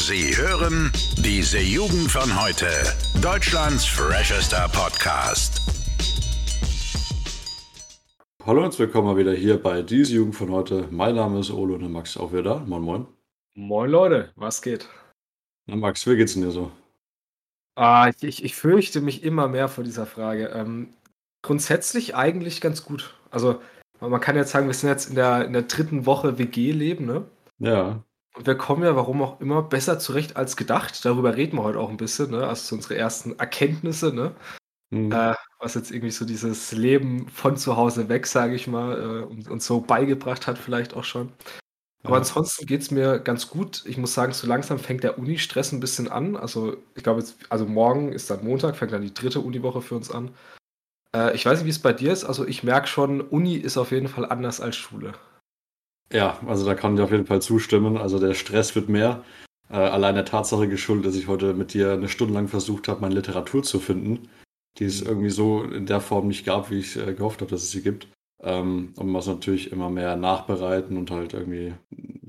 Sie hören diese Jugend von heute. Deutschlands freshester Podcast. Hallo und willkommen mal wieder hier bei diese Jugend von heute. Mein Name ist Olo und der Max auch wieder da. Moin, moin. Moin Leute, was geht? Na Max, wie geht's denn dir so? Ah, ich, ich, ich fürchte mich immer mehr vor dieser Frage. Ähm, grundsätzlich eigentlich ganz gut. Also, man kann jetzt sagen, wir sind jetzt in der, in der dritten Woche WG-Leben, ne? Ja. Und wir kommen ja, warum auch immer, besser zurecht als gedacht. Darüber reden wir heute auch ein bisschen, ne? Also unsere ersten Erkenntnisse, ne? Hm. Äh, was jetzt irgendwie so dieses Leben von zu Hause weg, sage ich mal, äh, uns, uns so beigebracht hat, vielleicht auch schon. Aber Ja. ansonsten geht es mir ganz gut. Ich muss sagen, so langsam fängt der Uni-Stress ein bisschen an. Also, ich glaube jetzt, also morgen ist dann Montag, fängt dann die dritte Uniwoche für uns an. Äh, ich weiß nicht, wie es bei dir ist. Also, ich merke schon, Uni ist auf jeden Fall anders als Schule. Ja, also da kann ich auf jeden Fall zustimmen. Also der Stress wird mehr. Äh, allein der Tatsache geschuldet, dass ich heute mit dir eine Stunde lang versucht habe, meine Literatur zu finden, die es irgendwie so in der Form nicht gab, wie ich äh, gehofft habe, dass es sie gibt. Ähm, und man muss natürlich immer mehr nachbereiten und halt irgendwie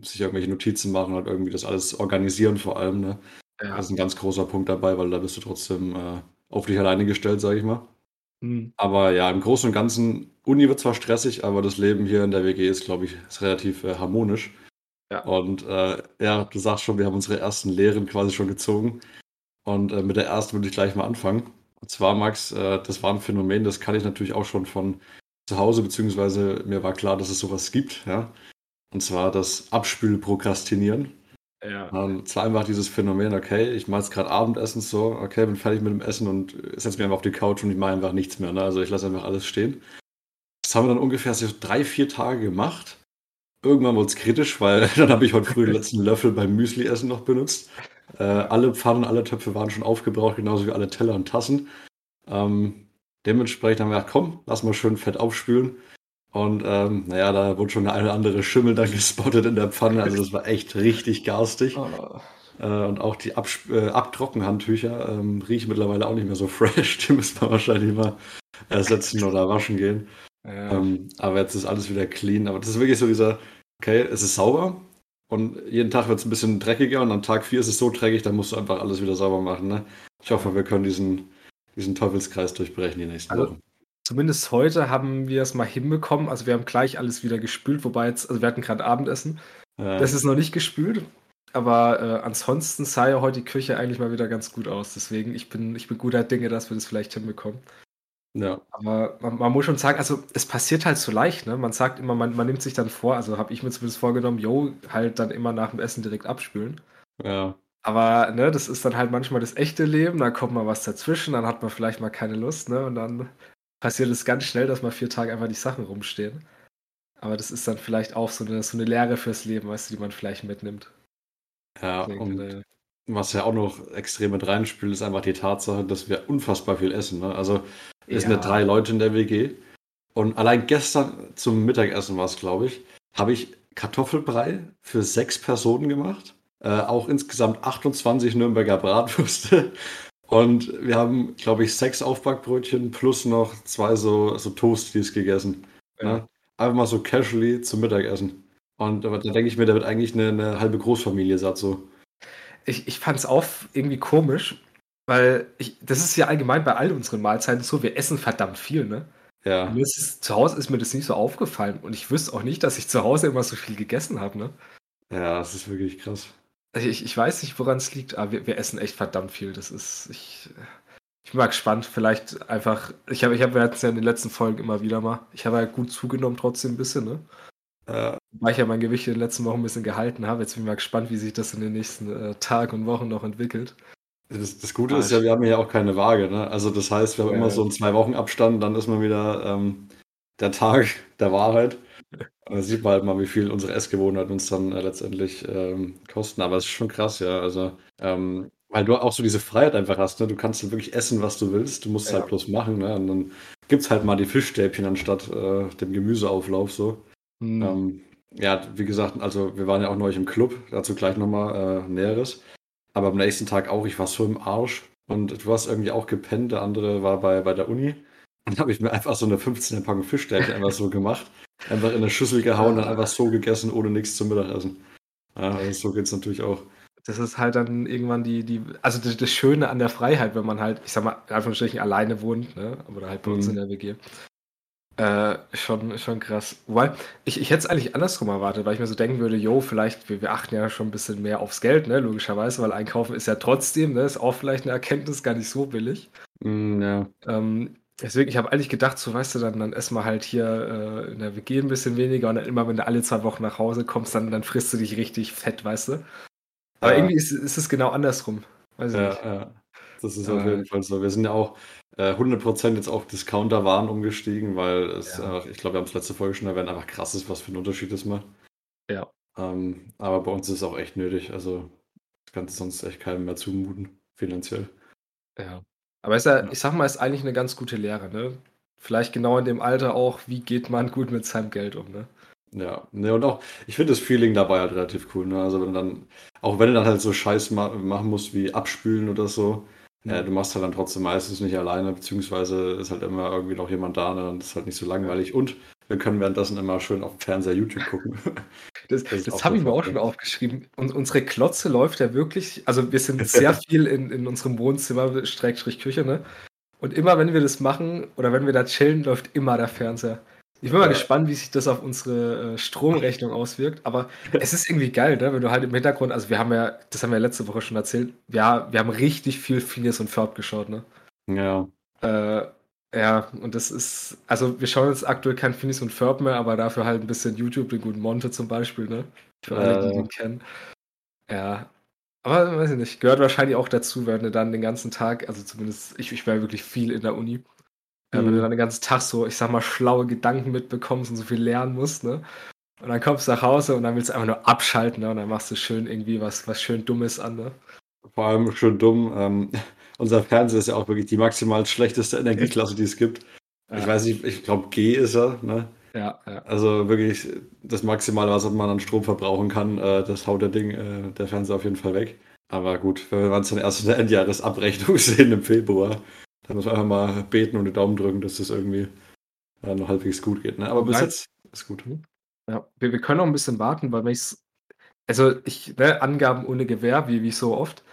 sich irgendwelche Notizen machen und irgendwie das alles organisieren vor allem. Ne? Das ist ein ganz großer Punkt dabei, weil da bist du trotzdem äh, auf dich alleine gestellt, sage ich mal. Hm. Aber ja, im Großen und Ganzen, Uni wird zwar stressig, aber das Leben hier in der WG ist, glaube ich, ist relativ äh, harmonisch. Ja. Und äh, ja, du sagst schon, wir haben unsere ersten Lehren quasi schon gezogen. Und äh, mit der ersten würde ich gleich mal anfangen. Und zwar, Max, äh, das war ein Phänomen, das kann ich natürlich auch schon von zu Hause, beziehungsweise mir war klar, dass es sowas gibt, ja. Und zwar das Abspülprokrastinieren. Ja. Und zwar einfach dieses Phänomen, okay, ich mache jetzt gerade Abendessen so, okay, bin fertig mit dem Essen und setze mich einfach auf die Couch und ich mache einfach nichts mehr. Ne? Also ich lasse einfach alles stehen. Das haben wir dann ungefähr so drei, vier Tage gemacht. Irgendwann wurde es kritisch, weil dann habe ich heute früh den letzten Löffel beim Müsli-Essen noch benutzt. Äh, alle Pfannen, alle Töpfe waren schon aufgebraucht, genauso wie alle Teller und Tassen. Ähm, dementsprechend haben wir gedacht, komm, lass mal schön fett aufspülen. Und ähm, naja, da wurde schon eine oder andere Schimmel dann gespottet in der Pfanne. Also das war echt richtig garstig. Oh. Äh, und auch die Absp äh, Abtrockenhandtücher ähm, riechen mittlerweile auch nicht mehr so fresh. Die müssen wir wahrscheinlich mal ersetzen oder waschen gehen. Ja. Ähm, aber jetzt ist alles wieder clean. Aber das ist wirklich so dieser, okay, es ist sauber und jeden Tag wird es ein bisschen dreckiger und am Tag 4 ist es so dreckig, dann musst du einfach alles wieder sauber machen. Ne? Ich hoffe, wir können diesen, diesen Teufelskreis durchbrechen die nächsten Also, Wochen. Zumindest heute haben wir es mal hinbekommen. Also wir haben gleich alles wieder gespült, wobei jetzt, also wir hatten gerade Abendessen. Ja, Das ist noch nicht gespült. Aber äh, ansonsten sah ja heute die Küche eigentlich mal wieder ganz gut aus. Deswegen, ich bin, ich bin guter Dinge, dass wir das vielleicht hinbekommen. ja, Aber man, man muss schon sagen, also es passiert halt so leicht, ne? Man sagt immer, man, man nimmt sich dann vor, also habe ich mir zumindest vorgenommen, jo, halt dann immer nach dem Essen direkt abspülen. ja, Aber ne, das ist dann halt manchmal das echte Leben, da kommt mal was dazwischen, dann hat man vielleicht mal keine Lust, ne? Und dann passiert es ganz schnell, dass mal vier Tage einfach die Sachen rumstehen. Aber das ist dann vielleicht auch so eine, so eine Lehre fürs Leben, weißt du, die man vielleicht mitnimmt. ja. Und äh, was ja auch noch extrem mit reinspielt, ist einfach die Tatsache, dass wir unfassbar viel essen. Ne? Also sind ja Ja. drei Leute in der WG. Und allein gestern zum Mittagessen war es, glaube ich, habe ich Kartoffelbrei für sechs Personen gemacht. Äh, auch insgesamt 28 Nürnberger Bratwürste. Und wir haben, glaube ich, sechs Aufbackbrötchen plus noch zwei so, so Toasties gegessen. ja. Ne? Einfach mal so casually zum Mittagessen. Und da denke ich mir, da wird eigentlich eine, eine halbe Großfamilie satt so. Ich, ich fand es auch irgendwie komisch, weil ich, das ist ja allgemein bei all unseren Mahlzeiten so, wir essen verdammt viel, ne? Ja. Mir ist zu Hause ist mir das nicht so aufgefallen und ich wüsste auch nicht, dass ich zu Hause immer so viel gegessen habe, ne? Ja, das ist wirklich krass. Also Ich, ich weiß nicht, woran es liegt, aber wir, wir essen echt verdammt viel. Das ist, ich, ich bin mal gespannt. Vielleicht einfach, ich habe, ich habe jetzt ja in den letzten Folgen immer wieder mal, ich habe ja gut zugenommen trotzdem ein bisschen, ne? Äh, Weil ich ja mein Gewicht in den letzten Wochen ein bisschen gehalten habe. Jetzt bin ich mal gespannt, wie sich das in den nächsten äh, Tagen und Wochen noch entwickelt. Das, das Gute Ah, ist ja, wir haben ja auch keine Waage. Ne? Also das heißt, wir haben Ja. immer so einen zwei Wochen Abstand, dann ist man wieder ähm, der Tag der Wahrheit. Und da sieht man halt mal, wie viel unsere Essgewohnheiten uns dann äh, letztendlich ähm, kosten. Aber es ist schon krass, ja. Also, ähm, weil du auch so diese Freiheit einfach hast. Ne? Du kannst dann wirklich essen, was du willst. Du musst es Ja. halt bloß machen. Ne? Und dann gibt es halt mal die Fischstäbchen anstatt äh, dem Gemüseauflauf so. Hm. Ähm, ja, wie gesagt, also wir waren ja auch neulich im Club, dazu gleich nochmal äh, Näheres. Aber am nächsten Tag auch, ich war so im Arsch und du hast irgendwie auch gepennt, der andere war bei, bei der Uni. Und dann habe ich mir einfach so eine 15er Packung Fischstäbchen einfach so gemacht, einfach in eine Schüssel gehauen, dann einfach so gegessen, ohne nichts zum Mittagessen. Ja, also so geht es natürlich auch. das ist halt dann irgendwann die, die also das, das Schöne an der Freiheit, wenn man halt, ich sag mal, in Anführungsstrichen alleine wohnt, ne? Oder halt bei uns Mhm. in der WG. Äh, schon, schon krass. Wobei, ich, ich hätte es eigentlich andersrum erwartet, weil ich mir so denken würde, jo, vielleicht, wir, wir achten ja schon ein bisschen mehr aufs Geld, ne, logischerweise, weil einkaufen ist ja trotzdem, ne, ist auch vielleicht eine Erkenntnis, gar nicht so billig. Mm, ja. Ähm, deswegen, ich habe eigentlich gedacht, so weißt du, dann, dann essen wir halt hier äh, in der WG ein bisschen weniger und dann immer, wenn du alle zwei Wochen nach Hause kommst, dann, dann frisst du dich richtig fett, weißt du. Aber Ja. irgendwie ist, ist es genau andersrum. Weiß Ja, nicht. ja. Das ist Aber- auf jeden Fall so. Wir sind ja auch äh, 100% jetzt auf Discounter-Waren umgestiegen, weil es Ja. einfach, ich glaube, wir haben es letzte Folge schon erwähnt, einfach krass ist, was für ein Unterschied es macht. Ja. Ähm, aber bei uns ist es auch echt nötig. Also, das kannst du sonst echt keinem mehr zumuten, finanziell. Ja. Aber ist ja, Ja. ich sag mal, ist eigentlich eine ganz gute Lehre, ne? Vielleicht genau in dem Alter auch, wie geht man gut mit seinem Geld um, ne? Ja, ne, und auch, ich finde das Feeling dabei halt relativ cool, ne? Also, wenn du dann, auch wenn du dann halt so Scheiß ma machen musst wie abspülen oder so, äh, du machst halt dann trotzdem meistens nicht alleine, beziehungsweise ist halt immer irgendwie noch jemand da, ne? Dann ist halt nicht so langweilig. Und wir können währenddessen immer schön auf dem Fernseher YouTube gucken. Das, Das das habe ich mir auch schon aufgeschrieben. Und unsere Klotze läuft ja wirklich, also wir sind sehr viel in, in unserem Wohnzimmer, Streckstrich Küche, ne? Und immer wenn wir das machen oder wenn wir da chillen, läuft immer der Fernseher. Ich bin mal Ja. gespannt, wie sich das auf unsere äh, Stromrechnung auswirkt. Aber es ist irgendwie geil, ne? wenn du halt im Hintergrund, also wir haben ja, das haben wir letzte Woche schon erzählt, ja, wir haben richtig viel Phineas und Ferb geschaut, ne? Ja, Äh, ja, und das ist, also wir schauen jetzt aktuell kein Phineas und Ferb mehr, aber dafür halt ein bisschen YouTube, den guten Monte zum Beispiel, ne? Für alle, die Äh. den kennen. Ja. Aber weiß ich nicht, gehört wahrscheinlich auch dazu, wenn du dann den ganzen Tag, also zumindest ich, ich war ja wirklich viel in der Uni, äh, wenn Mhm. du dann den ganzen Tag so, ich sag mal, schlaue Gedanken mitbekommst und so viel lernen musst, ne? Und dann kommst du nach Hause und dann willst du einfach nur abschalten, ne? Und dann machst du schön irgendwie was, was schön Dummes an, ne? vor allem schon dumm. Ähm, unser Fernseher ist ja auch wirklich die maximal schlechteste Energieklasse, die es gibt. Ich Ja. weiß nicht, ich glaube G ist er, ne? Ja, ja. Also wirklich das Maximale, was man an Strom verbrauchen kann, äh, das haut der Ding, äh, der Fernseher auf jeden Fall weg. Aber gut, wenn wir uns dann erst in der Endjahresabrechnung sehen im Februar, dann muss man einfach mal beten und die Daumen drücken, dass das irgendwie äh, noch halbwegs gut geht. Ne? Aber bis Nein. jetzt ist gut. Ja, wir, wir können noch ein bisschen warten, weil wenn ich's, also ich, ne, Angaben ohne Gewähr, wie, wie so oft.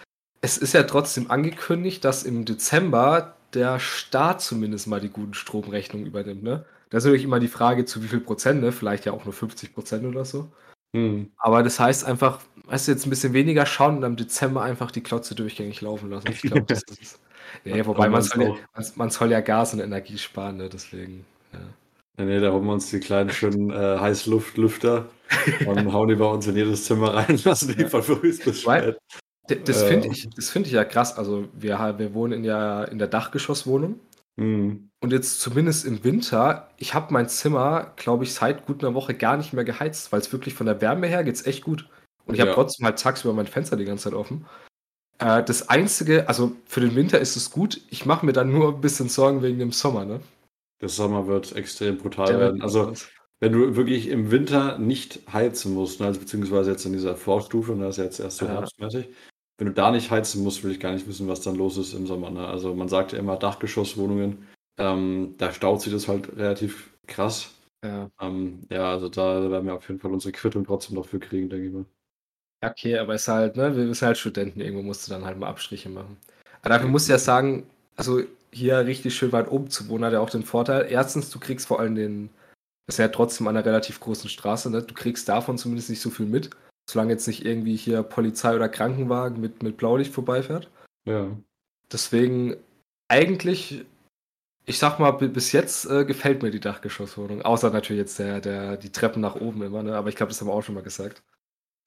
Es ist ja trotzdem angekündigt, dass im Dezember der Staat zumindest mal die guten Stromrechnungen übernimmt, ne? Da ist natürlich immer die Frage, zu wie viel Prozent, ne? Vielleicht ja auch nur 50 Prozent oder so. Hm. Aber das heißt einfach, weißt du, jetzt ein bisschen weniger schauen und im Dezember einfach die Klotze durchgängig laufen lassen. Ich glaube, das ist. Nee, wobei man soll, ja, man, soll ja Gas und Energie sparen, ne? Deswegen. Ja. Nee, nee, da holen wir uns die kleinen schönen äh, Heißluftlüfter und hauen die bei uns in jedes Zimmer rein, lassen die Ja. von früh bis spät. Das finde ich, das finde ich ja krass. Also wir, wir wohnen in der, in der Dachgeschosswohnung Hm. und jetzt zumindest im Winter, ich habe mein Zimmer, glaube ich, seit gut einer Woche gar nicht mehr geheizt, weil es wirklich von der Wärme her geht's echt gut. Und ich habe Ja. trotzdem halt tagsüber mein Fenster die ganze Zeit offen. Äh, das Einzige, also für den Winter ist es gut. Ich mache mir dann nur ein bisschen Sorgen wegen dem Sommer, ne? Der Sommer wird extrem brutal Der werden. Also wenn du wirklich im Winter nicht heizen musst, ne, also beziehungsweise jetzt in dieser Vorstufe, und das ist jetzt erst so Ja. herbstmäßig, wenn du da nicht heizen musst, will ich gar nicht wissen, was dann los ist im Sommer. Ne? Also man sagt ja immer Dachgeschosswohnungen, ähm, da staut sich das halt relativ krass. ja. Ähm, ja, also da werden wir auf jeden Fall unsere Quittung trotzdem noch für kriegen, denke ich mal. Ja, okay, aber es ist halt, ne, wir sind halt Studenten, irgendwo musst du dann halt mal Abstriche machen. Aber dafür musst du ja sagen, also hier richtig schön weit oben zu wohnen, hat ja auch den Vorteil. Erstens, du kriegst vor allem den, das ist ja trotzdem an einer relativ großen Straße, ne? Du kriegst davon zumindest nicht so viel mit, solange jetzt nicht irgendwie hier Polizei oder Krankenwagen mit, mit Blaulicht vorbeifährt. Ja. Deswegen eigentlich, ich sag mal, bi- bis jetzt äh, gefällt mir die Dachgeschosswohnung. Außer natürlich jetzt der, der, die Treppen nach oben immer, ne? Aber ich glaube, das haben wir auch schon mal gesagt.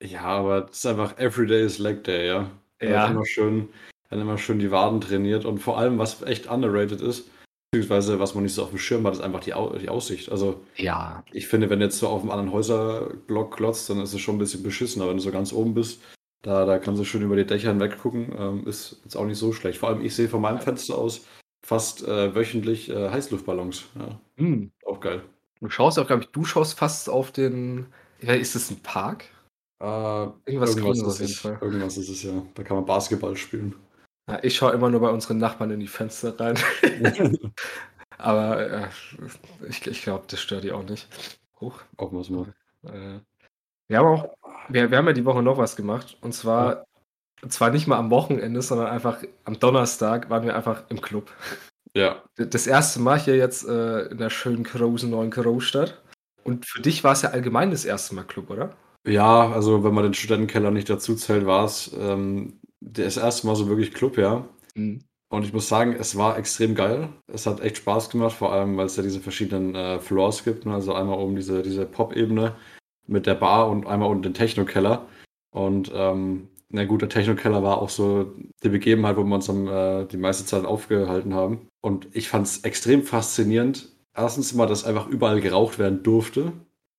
Ja, aber das ist einfach Everyday is Leg Day, ja. Ja. Immer schön, dann immer schön die Waden trainiert und vor allem, was echt underrated ist, beziehungsweise was man nicht so auf dem Schirm hat, ist einfach die, Au die Aussicht. Also Ja. ich finde, wenn du jetzt so auf einem anderen Häuserblock klotzt, dann ist es schon ein bisschen beschissen, aber wenn du so ganz oben bist, da, da kannst du schön über die Dächer hinweg gucken, ähm, ist jetzt auch nicht so schlecht. Vor allem, ich sehe von meinem Fenster aus fast äh, wöchentlich äh, Heißluftballons. Ja, Hm. auch geil. Du schaust auch, glaube ich, du schaust fast auf den. Ja, ist das ein Park? Äh, Irgendwas irgendwas, ist irgendwas ist es, ja. Da kann man Basketball spielen. Ja, ich schaue immer nur bei unseren Nachbarn in die Fenster rein. Aber äh, ich, ich glaube, das stört die auch nicht. Hoch. auch was mal. Äh, wir haben auch, wir, wir haben ja die Woche noch was gemacht. Und zwar zwar nicht mal am Wochenende, sondern einfach am Donnerstag waren wir einfach im Club. Ja. Das erste Mal hier jetzt äh, in der schönen großen neuen Großstadt. Und für dich war es ja allgemein das erste Mal Club, oder? Ja, also wenn man den Studentenkeller nicht dazu zählt, war es ähm, das erste Mal so wirklich Club, ja. Mhm. Und ich muss sagen, es war extrem geil. Es hat echt Spaß gemacht, vor allem, weil es ja diese verschiedenen äh, Floors gibt. Ne? Also einmal oben diese, diese Pop-Ebene mit der Bar und einmal unten den Techno-Keller. Und ähm, na gut, der Techno-Keller war auch so die Begebenheit, wo wir uns am, äh, die meiste Zeit aufgehalten haben. Und ich fand es extrem faszinierend. Erstens mal, dass einfach überall geraucht werden durfte.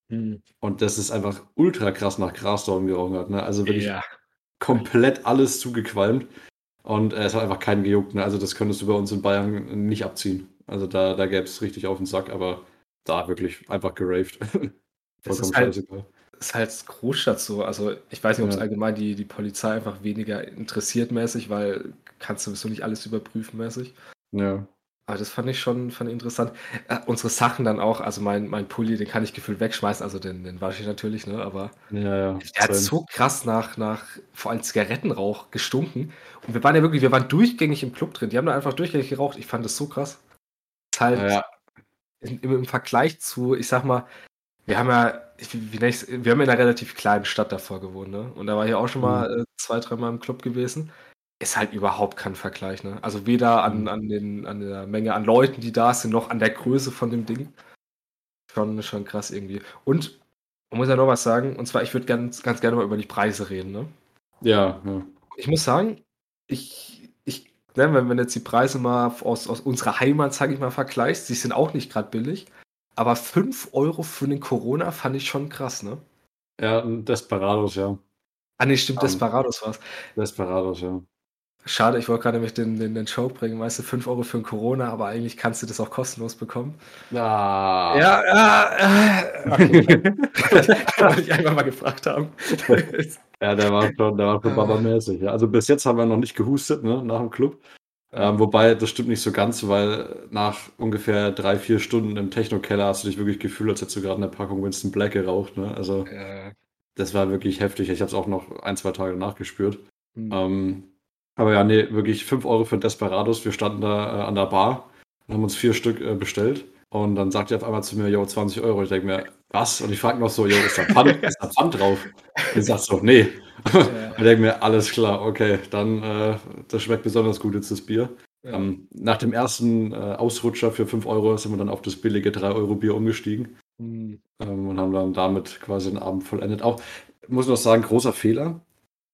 Hm. Und dass es einfach ultra krass nach Grasdorn gerochen hat. Ne? Also wirklich ja. Komplett alles zugequalmt. Und äh, es hat einfach keinen gejuckt. Ne? Also das könntest du bei uns in Bayern nicht abziehen. Also da, da gäbe es richtig auf den Sack, aber da wirklich einfach geraved. das ist halt, ist halt Großstadt so. Also ich weiß nicht, ob es ja. allgemein die, die Polizei einfach weniger interessiert mäßig, weil kannst du sowieso nicht alles überprüfen mäßig. Ja. Aber das fand ich schon fand ich interessant. Äh, unsere Sachen dann auch, also mein, mein Pulli, den kann ich gefühlt wegschmeißen, also den, den wasche ich natürlich, ne? Aber ja, ja, der hat so krass nach, nach vor allem Zigarettenrauch gestunken. Und wir waren ja wirklich, wir waren durchgängig im Club drin. Die haben da einfach durchgängig geraucht. Ich fand das so krass. Das halt ja, im, im, Vergleich zu, ich sag mal, wir haben ja, wie, wie wir haben in einer relativ kleinen Stadt davor gewohnt, ne? Und da war ich auch schon mal mhm. äh, zwei, dreimal im Club gewesen ist halt überhaupt kein Vergleich. Ne? Also weder an, mhm. an, den, an der Menge an Leuten, die da sind, noch an der Größe von dem Ding. Schon, schon krass irgendwie. Und man muss ja noch was sagen, und zwar, ich würde ganz, ganz gerne mal über die Preise reden. Ne? Ja, ja. Ich muss sagen, ich, ich ne, wenn man jetzt die Preise mal aus, aus unserer Heimat, sage ich mal, vergleicht, sie sind auch nicht gerade billig. Aber 5 Euro für den Corona fand ich schon krass, ne? Ja, Desperados, ja. Ah, nee, stimmt, Desperados war's. Desperados, ja. Schade, ich wollte gerade nämlich den, den, den Show bringen, weißt du, 5 Euro für ein Corona, aber eigentlich kannst du das auch kostenlos bekommen. Ah. Ja, ja, äh, okay. wollte ich einfach mal gefragt haben. ja, der war schon, der war schon babamäßig. Ja. Also bis jetzt haben wir noch nicht gehustet, ne, nach dem Club. Ähm, wobei, das stimmt nicht so ganz, weil nach ungefähr drei, vier Stunden im Techno-Keller hast du dich wirklich gefühlt, als hättest du gerade eine Packung Winston Black geraucht. Ne? Also, ja. das war wirklich heftig. Ich habe es auch noch ein, zwei Tage nachgespürt. Mhm. Ähm, aber ja, nee, wirklich 5 Euro für Desperados. Wir standen da äh, an der Bar und haben uns vier Stück äh, bestellt. Und dann sagt er auf einmal zu mir, yo, 20 Euro. Ich denke mir, was? Und ich frage noch so, yo, ist da Pfand, ist da Pfand drauf? Ich sage so, nee. Ja. ich denke mir, alles klar, okay, dann, äh, das schmeckt besonders gut jetzt das Bier. Ja. Ähm, nach dem ersten äh, Ausrutscher für 5 Euro sind wir dann auf das billige 3 Euro Bier umgestiegen. Mhm. Ähm, und haben dann damit quasi den Abend vollendet. Auch, muss noch sagen, großer Fehler.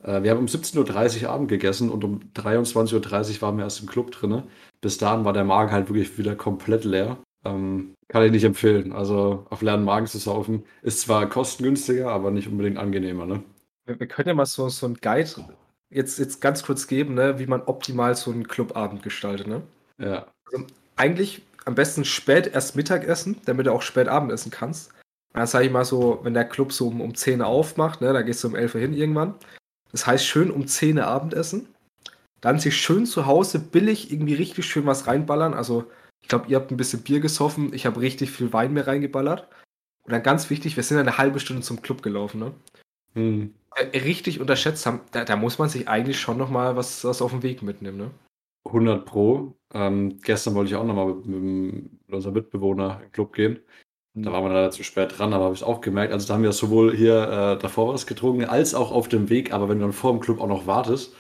Äh, wir haben um 17.30 Uhr Abend gegessen und um 23.30 Uhr waren wir erst im Club drin. Bis dahin war der Magen halt wirklich wieder komplett leer. Ähm, kann ich nicht empfehlen. Also auf leeren Magen zu saufen ist zwar kostengünstiger, aber nicht unbedingt angenehmer. Ne? Wir, wir können ja mal so, so einen Guide jetzt, jetzt ganz kurz geben, ne, wie man optimal so einen Clubabend gestaltet. Ne? Ja. Also eigentlich am besten spät erst Mittag essen, damit du auch spät Abend essen kannst. dann sage ich mal so, wenn der Club so um, um 10 Uhr aufmacht, ne, da gehst du um 11 Uhr hin irgendwann. Das heißt, schön um 10 Uhr Abendessen. Dann sich schön zu Hause billig irgendwie richtig schön was reinballern. Also, ich glaube, ihr habt ein bisschen Bier gesoffen. Ich habe richtig viel Wein mir reingeballert. Und dann ganz wichtig, wir sind eine halbe Stunde zum Club gelaufen, ne? Hm. Äh, richtig unterschätzt haben, da, da, muss man sich eigentlich schon nochmal was, was auf den Weg mitnehmen, ne? 100 Pro. Ähm, gestern wollte ich auch nochmal mit, mit, unserem Mitbewohner im Club gehen. Da waren wir leider zu spät dran, aber habe ich auch gemerkt. Also da haben wir sowohl hier äh, davor was getrunken, als auch auf dem Weg. Aber wenn du dann vor dem Club auch noch wartest,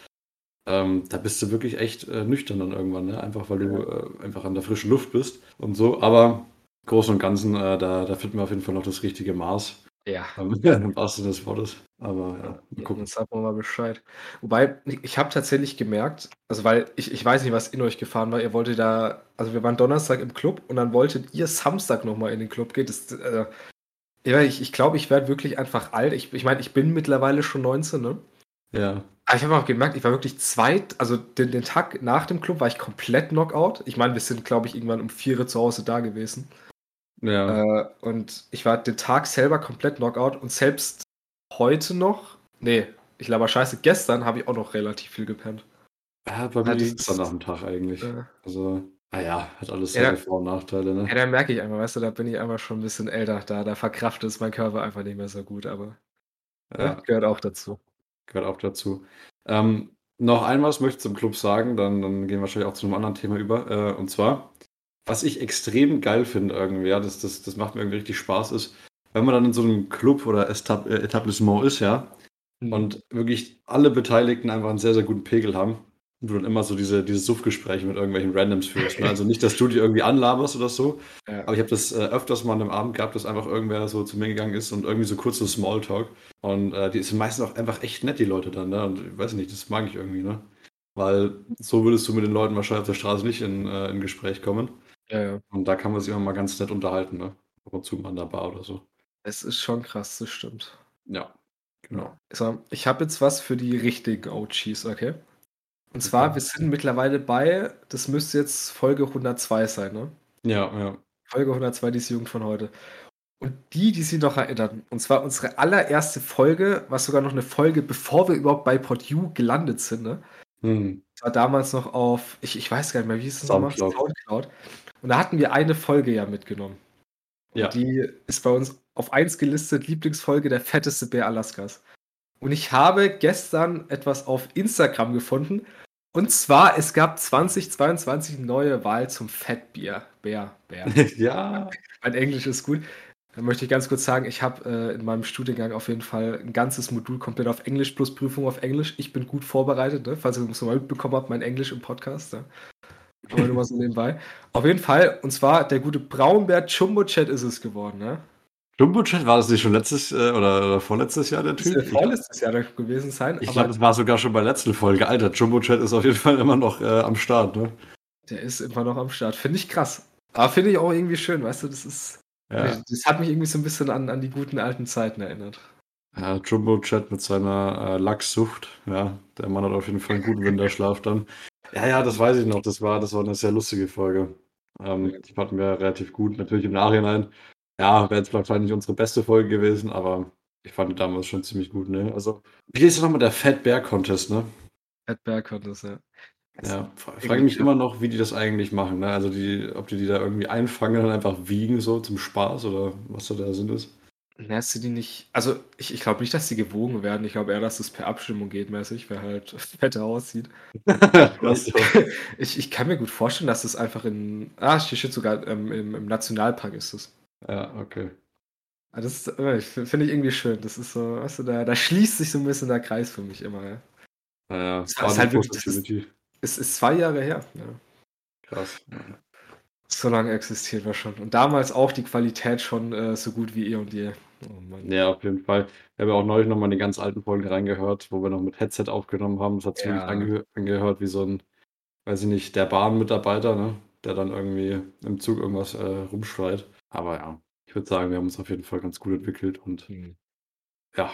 ähm, da bist du wirklich echt äh, nüchtern dann irgendwann, ne? Einfach weil du äh, einfach an der frischen Luft bist und so. Aber im Großen und Ganzen, äh, da, da finden wir auf jeden Fall noch das richtige Maß. Ja. Im wahrsten Sinne des Wortes. Aber ja, mal gucken. Jetzt sagen wir mal Bescheid. Wobei, ich habe tatsächlich gemerkt, also weil ich, ich weiß nicht, was in euch gefahren war. Ihr wolltet da, also wir waren Donnerstag im Club und dann wolltet ihr Samstag nochmal in den Club gehen. Das, äh, ja, ich, ich glaube, ich werde wirklich einfach alt. Ich, ich meine, ich bin mittlerweile schon 19, ne? Ja. Aber ich habe auch gemerkt, ich war wirklich zweit, also den, den Tag nach dem Club war ich komplett Knockout. Ich meine, wir sind, glaube ich, irgendwann um vier Uhr zu Hause da gewesen. Ja. Äh, und ich war den Tag selber komplett Knockout und selbst heute noch, nee, ich glaube scheiße, gestern habe ich auch noch relativ viel gepennt. Ja, bei mir ja, ist dann nach dem Tag eigentlich. Äh, also, naja, hat alles seine ja, Vor- und Nachteile, ne? Ja, da merke ich einfach, weißt du, da bin ich einfach schon ein bisschen älter, da, da verkraftet ist mein Körper einfach nicht mehr so gut, aber ja. gehört auch dazu. Gehört auch dazu. Ähm, noch ein was möchte ich zum Club sagen, dann, dann gehen wir wahrscheinlich auch zu einem anderen Thema über. Äh, und zwar, was ich extrem geil finde irgendwie, ja, das, das, das macht mir irgendwie richtig Spaß, ist, wenn man dann in so einem Club oder Estab äh, Etablissement ist, ja, mhm. und wirklich alle Beteiligten einfach einen sehr, sehr guten Pegel haben, und du dann immer so diese, diese Suffgespräche mit irgendwelchen Randoms führst. Ne? Also nicht, dass du die irgendwie anlaberst oder so, ja. aber ich habe das äh, öfters mal an einem Abend gehabt, dass einfach irgendwer so zu mir gegangen ist und irgendwie so kurz so Smalltalk. Und äh, die sind meistens auch einfach echt nett, die Leute dann. Ne? Und ich weiß nicht, das mag ich irgendwie, ne? Weil so würdest du mit den Leuten wahrscheinlich auf der Straße nicht in, äh, in Gespräch kommen. Ja, ja. Und da kann man sich immer mal ganz nett unterhalten, ne? Ab und zu mal in der Bar oder so. Es ist schon krass, das stimmt. Ja, genau. So, ich habe jetzt was für die richtigen OGs, okay? Und zwar, wir sind mittlerweile bei, das müsste jetzt Folge 102 sein, ne? Ja, ja. Folge 102, die ist Jugend von heute. Und die, die sie noch erinnern, und zwar unsere allererste Folge, was sogar noch eine Folge, bevor wir überhaupt bei PodU gelandet sind, ne? Hm. Das war damals noch auf, ich, ich weiß gar nicht mehr, wie hieß es nochmal? Soundcloud. Und da hatten wir eine Folge ja mitgenommen. Und ja. die ist bei uns auf 1 gelistet, Lieblingsfolge der fetteste Bär Alaskas. Und ich habe gestern etwas auf Instagram gefunden. Und zwar, es gab 2022 neue Wahl zum Fettbier. Bär, Bär. ja. Mein Englisch ist gut. Da möchte ich ganz kurz sagen, ich habe äh, in meinem Studiengang auf jeden Fall ein ganzes Modul komplett auf Englisch plus Prüfung auf Englisch. Ich bin gut vorbereitet, ne? falls ihr es mal mitbekommen habt, mein Englisch im Podcast. Ne? Aber nur mal so nebenbei. Auf jeden Fall, und zwar der gute Braunbär Jumbo Chat ist es geworden. Ne? Jumbo Chat, war das nicht schon letztes äh, oder, oder, vorletztes Jahr der Typ? Das vorletztes Jahr gewesen sein. Ich glaube, das war sogar schon bei der letzten Folge. Alter, Jumbo Chat ist auf jeden Fall immer noch äh, am Start, ne? Der ist immer noch am Start. Finde ich krass. Aber finde ich auch irgendwie schön, weißt du, das ist. Ja. Das hat mich irgendwie so ein bisschen an, an die guten alten Zeiten erinnert. Ja, Jumbo Chat mit seiner äh, Lachssucht. Ja, der Mann hat auf jeden Fall einen guten Winterschlaf dann. Ja, ja, das weiß ich noch. Das war, das war eine sehr lustige Folge. Ähm, die fanden wir relativ gut. Natürlich im Nachhinein. Ja, wäre jetzt wahrscheinlich unsere beste Folge gewesen, aber ich fand die damals schon ziemlich gut, ne? Also, wie ist nochmal der Fat Bear Contest, ne? Fat Bear Contest, ja. Ja, frage mich immer noch, wie die das eigentlich machen. Ne? Also die, ob die die da irgendwie einfangen und einfach wiegen, so zum Spaß oder was da der Sinn ist. Hast du die nicht. Also ich, ich glaube nicht, dass die gewogen werden. Ich glaube eher, dass es per Abstimmung geht, mäßig, wer halt fetter aussieht. ich, ich kann mir gut vorstellen, dass das einfach in. Ah, hier steht sogar ähm, im, im Nationalpark ist es. Ja, okay. Ah, das äh, finde ich irgendwie schön. Das ist so, weißt du, da, da schließt sich so ein bisschen der Kreis für mich immer, ja. Naja, es ist halt wirklich, das ist, es ist zwei Jahre her. Ja. Krass. So lange existiert wir schon. Und damals auch die Qualität schon äh, so gut wie ihr und ihr. Oh ja, auf jeden Fall. Wir haben ja auch neulich nochmal in die ganz alten Folgen reingehört, wo wir noch mit Headset aufgenommen haben. Das hat sich ja. angeh angehört wie so ein, weiß ich nicht, der Bahnmitarbeiter, ne? der dann irgendwie im Zug irgendwas äh, rumschreit. Aber ja, ich würde sagen, wir haben uns auf jeden Fall ganz gut entwickelt und mhm. ja.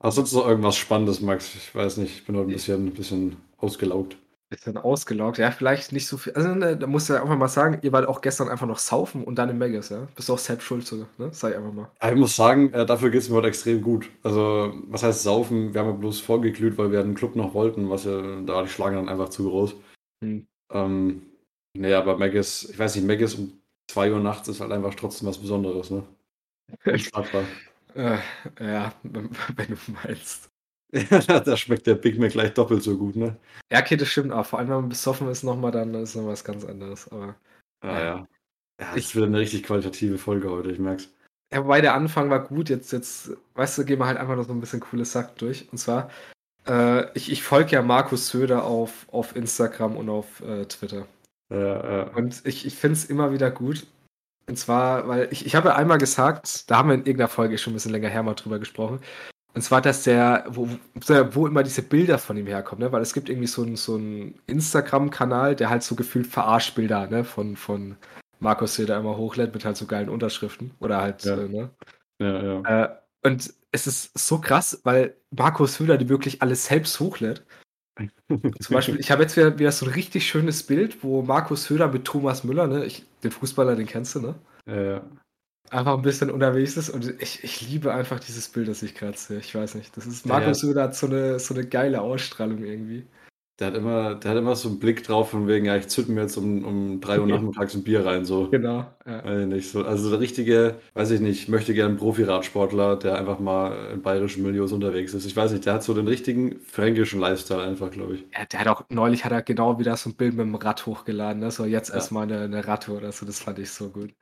Hast sonst noch irgendwas Spannendes, Max? Ich weiß nicht, ich bin heute ein bisschen, ein bisschen ausgelaugt. Bisschen ausgelaugt, ja, vielleicht nicht so viel. Also, ne, da musst du ja einfach mal sagen, ihr wart auch gestern einfach noch saufen und dann im Megas, ja? Bist du auch selbst schuld, so, ne? Sag ich einfach mal. Ja, ich muss sagen, äh, dafür geht es mir heute extrem gut. Also, was heißt saufen? Wir haben ja bloß vorgeglüht, weil wir den Club noch wollten, was ja, da war die Schlange dann einfach zu groß. Hm. Ähm, nee, aber Megas, ich weiß nicht, Megas um 2 Uhr nachts ist halt einfach trotzdem was Besonderes, ne? äh, ja, wenn du meinst. Ja, da schmeckt der Big Mac gleich doppelt so gut, ne? Ja, okay, das stimmt auch. Vor allem, wenn man besoffen ist nochmal, dann ist noch was ganz anderes. Aber. Ah, ja. ja. Das ist wieder eine richtig qualitative Folge heute, ich merk's. Ja, wobei der Anfang war gut, jetzt, jetzt, weißt du, gehen wir halt einfach noch so ein bisschen coole Sachen durch. Und zwar, äh, ich, ich folge ja Markus Söder auf, auf Instagram und auf äh, Twitter. Ja, ja. Und ich, ich finde es immer wieder gut. Und zwar, weil ich, ich habe ja einmal gesagt, da haben wir in irgendeiner Folge schon ein bisschen länger her mal drüber gesprochen. Und zwar, dass der, wo, wo immer diese Bilder von ihm herkommen, ne? Weil es gibt irgendwie so einen so Instagram-Kanal, der halt so gefühlt Verarschbilder, ne, von, von Markus Söder immer hochlädt mit halt so geilen Unterschriften. Oder halt, ja. äh, ne? Ja, ja. Äh, und es ist so krass, weil Markus Söder die wirklich alles selbst hochlädt. Zum Beispiel, ich habe jetzt wieder, wieder so ein richtig schönes Bild, wo Markus Höder mit Thomas Müller, ne, ich, den Fußballer, den kennst du, ne? Ja, ja. Einfach ein bisschen unterwegs ist und ich, ich liebe einfach dieses Bild, das ich gerade sehe. Ich weiß nicht. Das ist, Markus ja, hat so eine, so eine geile Ausstrahlung irgendwie. Der hat immer, der hat immer so einen Blick drauf von wegen, ja, ich zünd mir jetzt um, um 3 Uhr nachmittags ein Bier rein, so. Genau. Ja. Weiß ich nicht, so. Also der richtige, weiß ich nicht, möchte gerne Profi-Radsportler, der einfach mal in bayerischen Milieus unterwegs ist. Ich weiß nicht, der hat so den richtigen fränkischen Lifestyle einfach, glaube ich. Ja, der hat auch, neulich hat er genau wieder so ein Bild mit dem Rad hochgeladen, ne? So jetzt Ja. erstmal eine, eine Radtour oder so, das fand ich so gut.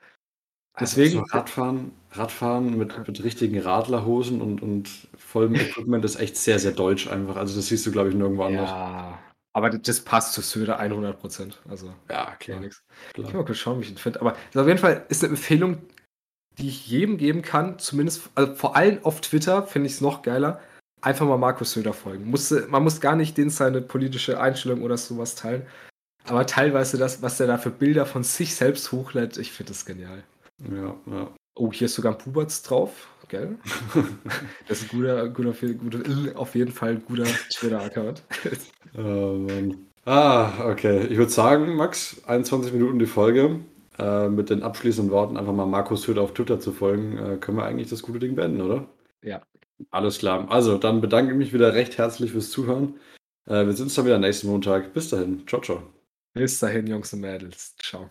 Also Deswegen, so Radfahren, Radfahren mit, mit richtigen Radlerhosen und, und vollem Equipment ist echt sehr, sehr deutsch einfach. Also das siehst du, glaube ich, nirgendwo anders. ja, aber das- passt zu Söder 100 Prozent. Also, Ja, klar. klar. nix. Ich klar. kann mal kurz schauen, wie ich ihn finde. Aber das auf jeden Fall ist eine Empfehlung, die ich jedem geben kann. Zumindest, also vor allem auf Twitter finde ich es noch geiler. Einfach mal Markus Söder folgen. Musste, man muss gar nicht den seine politische Einstellung oder sowas teilen. Aber teilweise das, was der da für Bilder von sich selbst hochlädt, ich finde das genial. Ja, ja. Oh, hier ist sogar ein Puberts drauf, gell? Das ist ein guter, guter, guter auf jeden Fall ein guter Twitter-Account. Oh, Mann. Ah, okay. Ich würde sagen, Max, 21 Minuten die Folge. Äh, mit den abschließenden Worten einfach mal Markus Söder auf Twitter zu folgen, äh, können wir eigentlich das gute Ding beenden, oder? Ja. Alles klar. Also, dann bedanke ich mich wieder recht herzlich fürs Zuhören. Äh, wir sehen uns dann wieder nächsten Montag. Bis dahin. Ciao, ciao. Bis dahin, Jungs und Mädels. Ciao.